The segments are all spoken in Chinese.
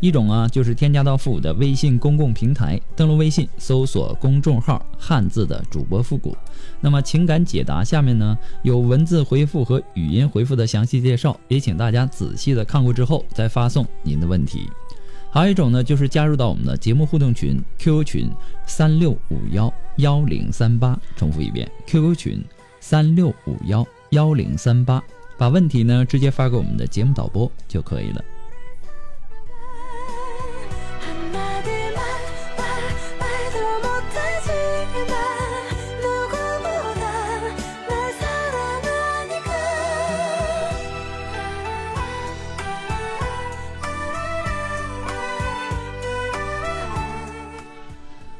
一种啊，就是添加到复古的微信公共平台，登录微信搜索公众号“汉字的主播复古”。那么情感解答下面呢有文字回复和语音回复的详细介绍，也请大家仔细的看过之后再发送您的问题。还有一种呢，就是加入到我们的节目互动群 QQ 群三六五幺幺零三八，重复一遍 QQ 群三六五幺幺零三八，把问题呢直接发给我们的节目导播就可以了。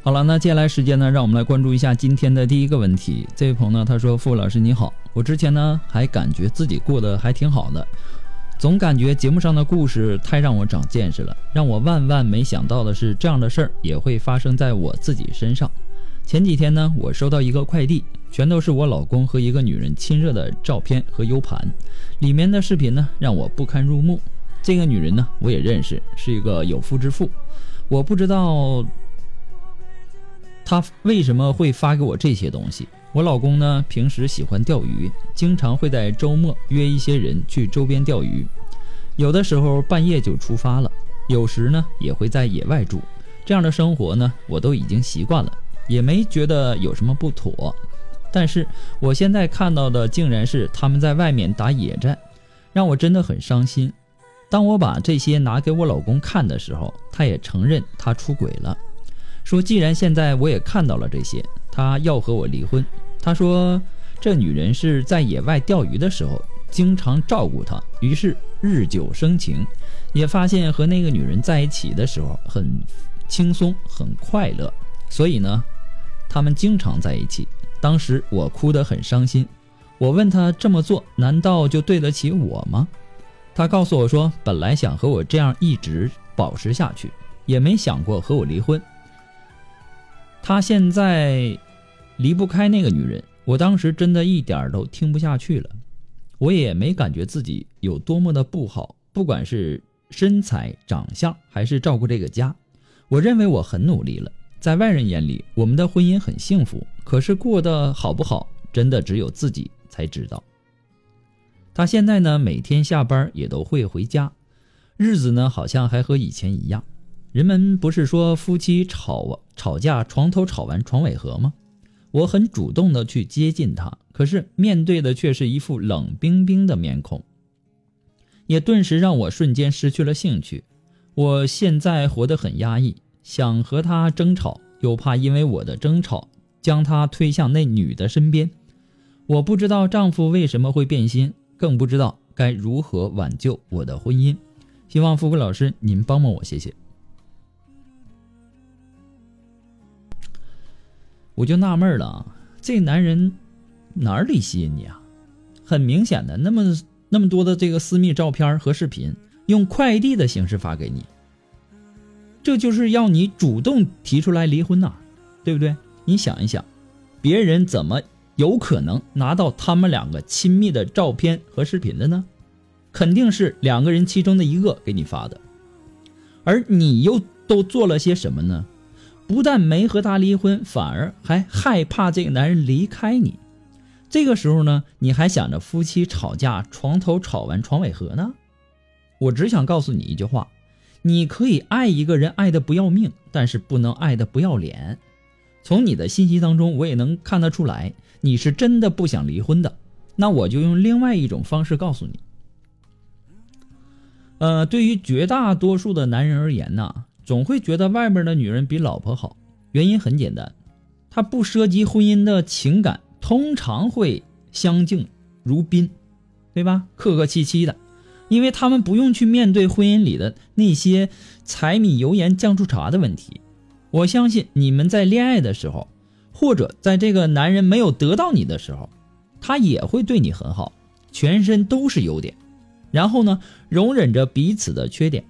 好了，那接下来时间呢，让我们来关注一下今天的第一个问题。这位朋友呢，他说：“傅老师你好，我之前呢还感觉自己过得还挺好的，总感觉节目上的故事太让我长见识了。让我万万没想到的是，这样的事儿也会发生在我自己身上。前几天呢，我收到一个快递，全都是我老公和一个女人亲热的照片和 U 盘，里面的视频呢让我不堪入目。这个女人呢，我也认识，是一个有夫之妇，我不知道。”他为什么会发给我这些东西？我老公呢，平时喜欢钓鱼，经常会在周末约一些人去周边钓鱼，有的时候半夜就出发了，有时呢也会在野外住。这样的生活呢，我都已经习惯了，也没觉得有什么不妥。但是我现在看到的竟然是他们在外面打野战，让我真的很伤心。当我把这些拿给我老公看的时候，他也承认他出轨了。说，既然现在我也看到了这些，他要和我离婚。他说，这女人是在野外钓鱼的时候经常照顾他，于是日久生情，也发现和那个女人在一起的时候很轻松、很快乐，所以呢，他们经常在一起。当时我哭得很伤心，我问他这么做难道就对得起我吗？他告诉我说，本来想和我这样一直保持下去，也没想过和我离婚。他现在离不开那个女人，我当时真的一点都听不下去了。我也没感觉自己有多么的不好，不管是身材、长相，还是照顾这个家，我认为我很努力了。在外人眼里，我们的婚姻很幸福，可是过得好不好，真的只有自己才知道。他现在呢，每天下班也都会回家，日子呢，好像还和以前一样。人们不是说夫妻吵吵架床头吵完床尾和吗？我很主动的去接近他，可是面对的却是一副冷冰冰的面孔，也顿时让我瞬间失去了兴趣。我现在活得很压抑，想和他争吵，又怕因为我的争吵将他推向那女的身边。我不知道丈夫为什么会变心，更不知道该如何挽救我的婚姻。希望富贵老师您帮帮我，谢谢。我就纳闷了，这男人哪里吸引你啊？很明显的，那么那么多的这个私密照片和视频，用快递的形式发给你，这就是要你主动提出来离婚呐，对不对？你想一想，别人怎么有可能拿到他们两个亲密的照片和视频的呢？肯定是两个人其中的一个给你发的，而你又都做了些什么呢？不但没和他离婚，反而还害怕这个男人离开你。这个时候呢，你还想着夫妻吵架，床头吵完床尾和呢？我只想告诉你一句话：你可以爱一个人爱的不要命，但是不能爱的不要脸。从你的信息当中，我也能看得出来，你是真的不想离婚的，那我就用另外一种方式告诉你。呃，对于绝大多数的男人而言呢，总会觉得外面的女人比老婆好。原因很简单，他不涉及婚姻的情感，通常会相敬如宾，对吧？客客气气的，因为他们不用去面对婚姻里的那些柴米油盐酱醋茶的问题。我相信你们在恋爱的时候，或者在这个男人没有得到你的时候，他也会对你很好，全身都是优点，然后呢，容忍着彼此的缺点，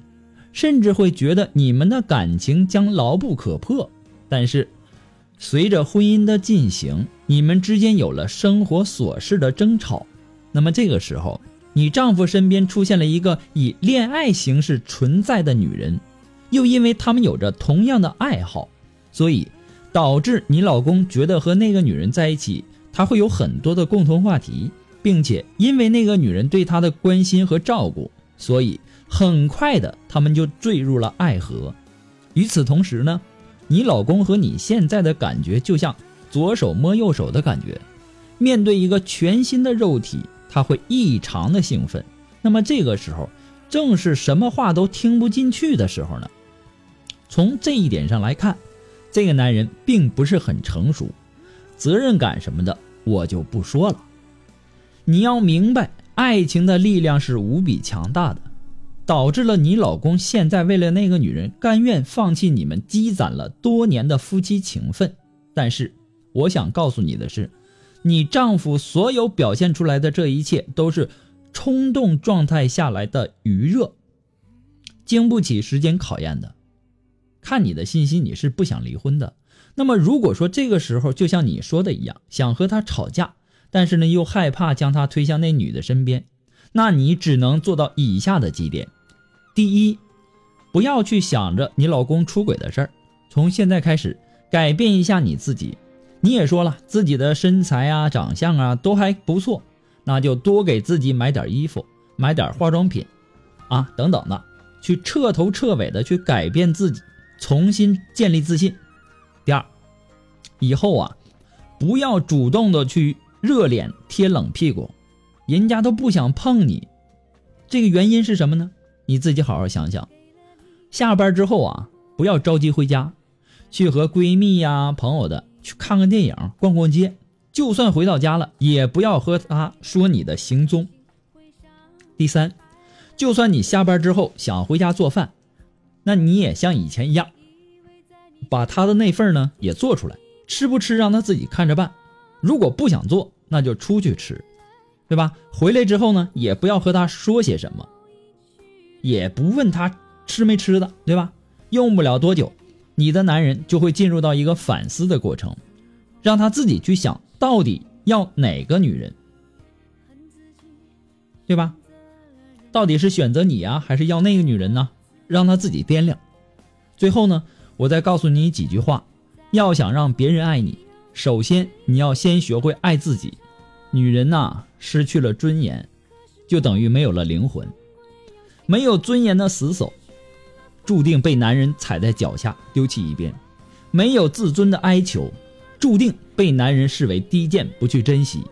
甚至会觉得你们的感情将牢不可破。但是，随着婚姻的进行，你们之间有了生活琐事的争吵，那么这个时候，你丈夫身边出现了一个以恋爱形式存在的女人，又因为他们有着同样的爱好，所以导致你老公觉得和那个女人在一起，他会有很多的共同话题，并且因为那个女人对他的关心和照顾，所以很快的他们就坠入了爱河。与此同时呢？你老公和你现在的感觉就像左手摸右手的感觉，面对一个全新的肉体，他会异常的兴奋。那么这个时候，正是什么话都听不进去的时候呢？从这一点上来看，这个男人并不是很成熟，责任感什么的我就不说了。你要明白，爱情的力量是无比强大的。导致了你老公现在为了那个女人甘愿放弃你们积攒了多年的夫妻情分，但是我想告诉你的是，你丈夫所有表现出来的这一切都是冲动状态下来的余热，经不起时间考验的。看你的信息，你是不想离婚的。那么如果说这个时候就像你说的一样，想和他吵架，但是呢又害怕将他推向那女的身边，那你只能做到以下的几点。第一，不要去想着你老公出轨的事儿，从现在开始改变一下你自己。你也说了自己的身材啊、长相啊都还不错，那就多给自己买点衣服、买点化妆品，啊等等的，去彻头彻尾的去改变自己，重新建立自信。第二，以后啊，不要主动的去热脸贴冷屁股，人家都不想碰你，这个原因是什么呢？你自己好好想想，下班之后啊，不要着急回家，去和闺蜜呀、朋友的去看看电影、逛逛街。就算回到家了，也不要和他说你的行踪。第三，就算你下班之后想回家做饭，那你也像以前一样，把他的那份呢也做出来，吃不吃让他自己看着办。如果不想做，那就出去吃，对吧？回来之后呢，也不要和他说些什么。也不问他吃没吃的，对吧？用不了多久，你的男人就会进入到一个反思的过程，让他自己去想到底要哪个女人，对吧？到底是选择你啊，还是要那个女人呢？让他自己掂量。最后呢，我再告诉你几句话：要想让别人爱你，首先你要先学会爱自己。女人呐，失去了尊严，就等于没有了灵魂。没有尊严的死守，注定被男人踩在脚下丢弃一边；没有自尊的哀求，注定被男人视为低贱不去珍惜。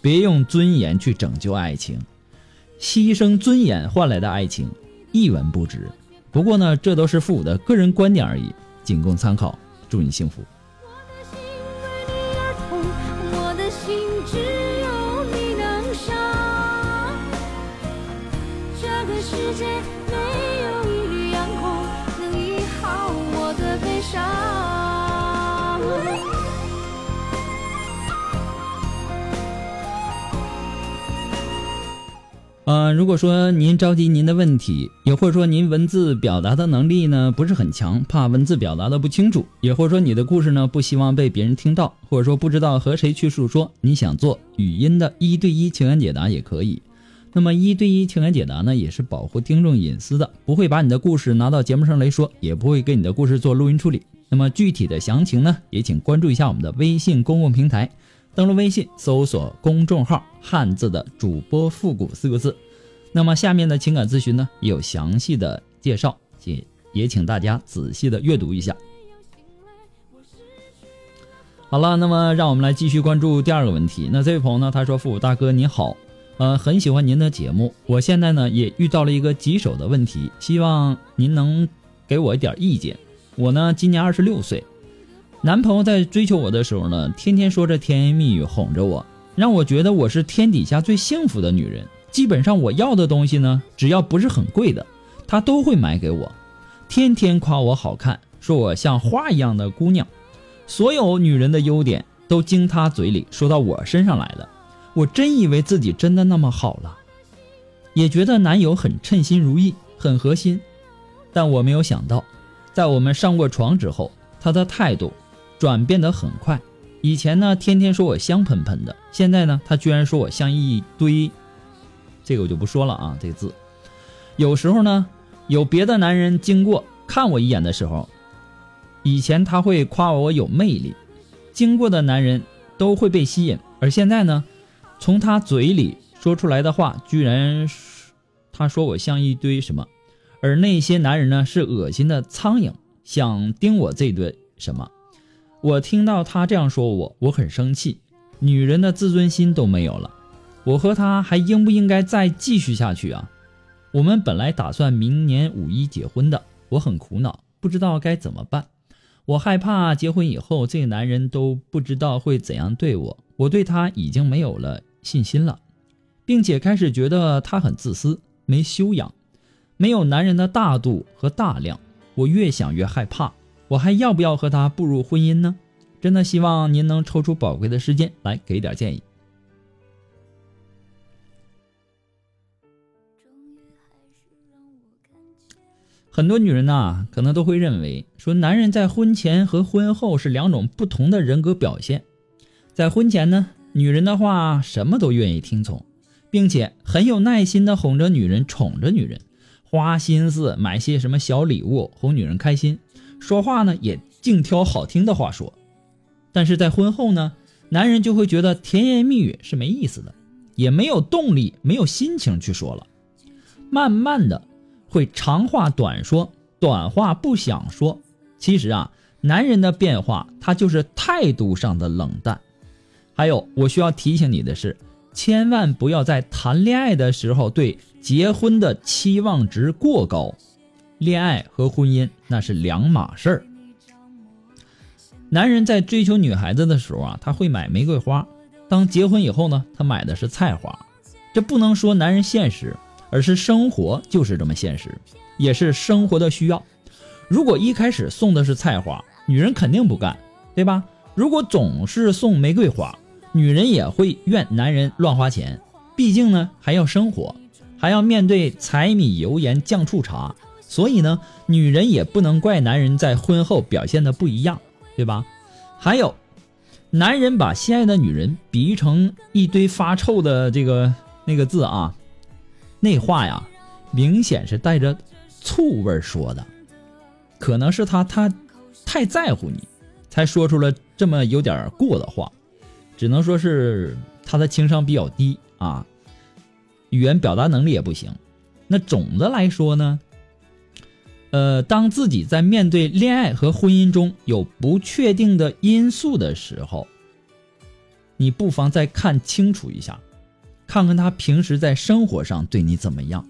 别用尊严去拯救爱情，牺牲尊严换来的爱情一文不值。不过呢，这都是父母的个人观点而已，仅供参考。祝你幸福。嗯，如果说您着急您的问题，也或者说您文字表达的能力呢不是很强，怕文字表达的不清楚，也或者说你的故事呢不希望被别人听到，或者说不知道和谁去诉说，你想做语音的一对一情感解答也可以。那么一对一情感解答呢，也是保护听众隐私的，不会把你的故事拿到节目上来说，也不会给你的故事做录音处理。那么具体的详情呢，也请关注一下我们的微信公共平台。登录微信，搜索公众号“汉字的主播复古”四个字。那么下面的情感咨询呢，也有详细的介绍，也也请大家仔细的阅读一下。好了，那么让我们来继续关注第二个问题。那这位朋友呢，他说：“复古大哥你好，呃，很喜欢您的节目。我现在呢也遇到了一个棘手的问题，希望您能给我一点意见。我呢今年二十六岁，男朋友在追求我的时候呢，天天说着甜言蜜语哄着我，让我觉得我是天底下最幸福的女人。基本上我要的东西呢，只要不是很贵的，他都会买给我，天天夸我好看，说我像花一样的姑娘。”所有女人的优点都经他嘴里说到我身上来了，我真以为自己真的那么好了，也觉得男友很称心如意，很合心，但我没有想到，在我们上过床之后，他的态度转变得很快。以前呢，天天说我香喷喷的，现在呢，他居然说我像一堆……这个我就不说了啊，这个字。有时候呢，有别的男人经过看我一眼的时候。以前他会夸我有魅力，经过的男人都会被吸引，而现在呢，从他嘴里说出来的话，居然他说我像一堆什么，而那些男人呢是恶心的苍蝇，想叮我这顿什么。我听到他这样说我，我很生气，女人的自尊心都没有了，我和他还应不应该再继续下去啊？我们本来打算明年五一结婚的，我很苦恼，不知道该怎么办。我害怕结婚以后，这个男人都不知道会怎样对我。我对他已经没有了信心了，并且开始觉得他很自私、没修养，没有男人的大度和大量。我越想越害怕，我还要不要和他步入婚姻呢？真的希望您能抽出宝贵的时间来给点建议。很多女人呐，可能都会认为说，男人在婚前和婚后是两种不同的人格表现。在婚前呢，女人的话什么都愿意听从，并且很有耐心的哄着女人、宠着女人，花心思买些什么小礼物哄女人开心，说话呢也净挑好听的话说。但是在婚后呢，男人就会觉得甜言蜜语是没意思的，也没有动力、没有心情去说了，慢慢的。会长话短说，短话不想说。其实啊，男人的变化，他就是态度上的冷淡。还有，我需要提醒你的是，千万不要在谈恋爱的时候对结婚的期望值过高。恋爱和婚姻那是两码事儿。男人在追求女孩子的时候啊，他会买玫瑰花；当结婚以后呢，他买的是菜花。这不能说男人现实。而是生活就是这么现实，也是生活的需要。如果一开始送的是菜花，女人肯定不干，对吧？如果总是送玫瑰花，女人也会怨男人乱花钱。毕竟呢，还要生活，还要面对柴米油盐酱醋茶，所以呢，女人也不能怪男人在婚后表现的不一样，对吧？还有，男人把心爱的女人比喻成一堆发臭的这个那个字啊。那话呀，明显是带着醋味说的，可能是他他太在乎你，才说出了这么有点过的话，只能说是他的情商比较低啊，语言表达能力也不行。那总的来说呢，呃，当自己在面对恋爱和婚姻中有不确定的因素的时候，你不妨再看清楚一下。看看他平时在生活上对你怎么样。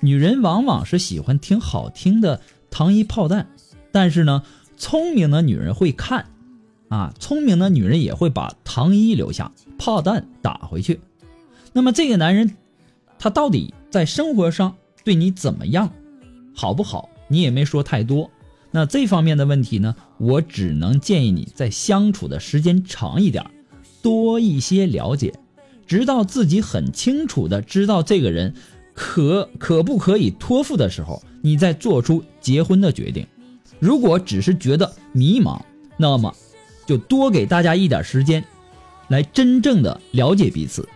女人往往是喜欢听好听的糖衣炮弹，但是呢，聪明的女人会看，啊，聪明的女人也会把糖衣留下，炮弹打回去。那么这个男人，他到底在生活上对你怎么样，好不好？你也没说太多。那这方面的问题呢，我只能建议你在相处的时间长一点，多一些了解。直到自己很清楚的知道这个人可可不可以托付的时候，你再做出结婚的决定。如果只是觉得迷茫，那么就多给大家一点时间，来真正的了解彼此，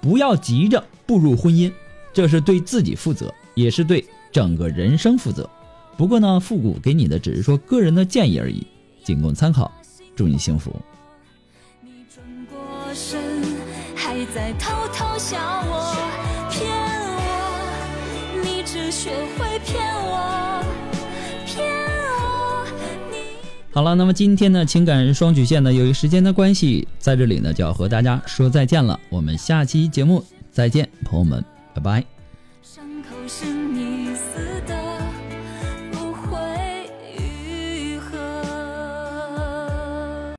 不要急着步入婚姻，这是对自己负责，也是对整个人生负责。不过呢，复古给你的只是说个人的建议而已，仅供参考。祝你幸福。在偷偷笑我，骗我，你只学会骗我，骗我。好了，那么今天的情感双曲线呢，由于时间的关系，在这里呢就要和大家说再见了。我们下期节目再见，朋友们，拜拜。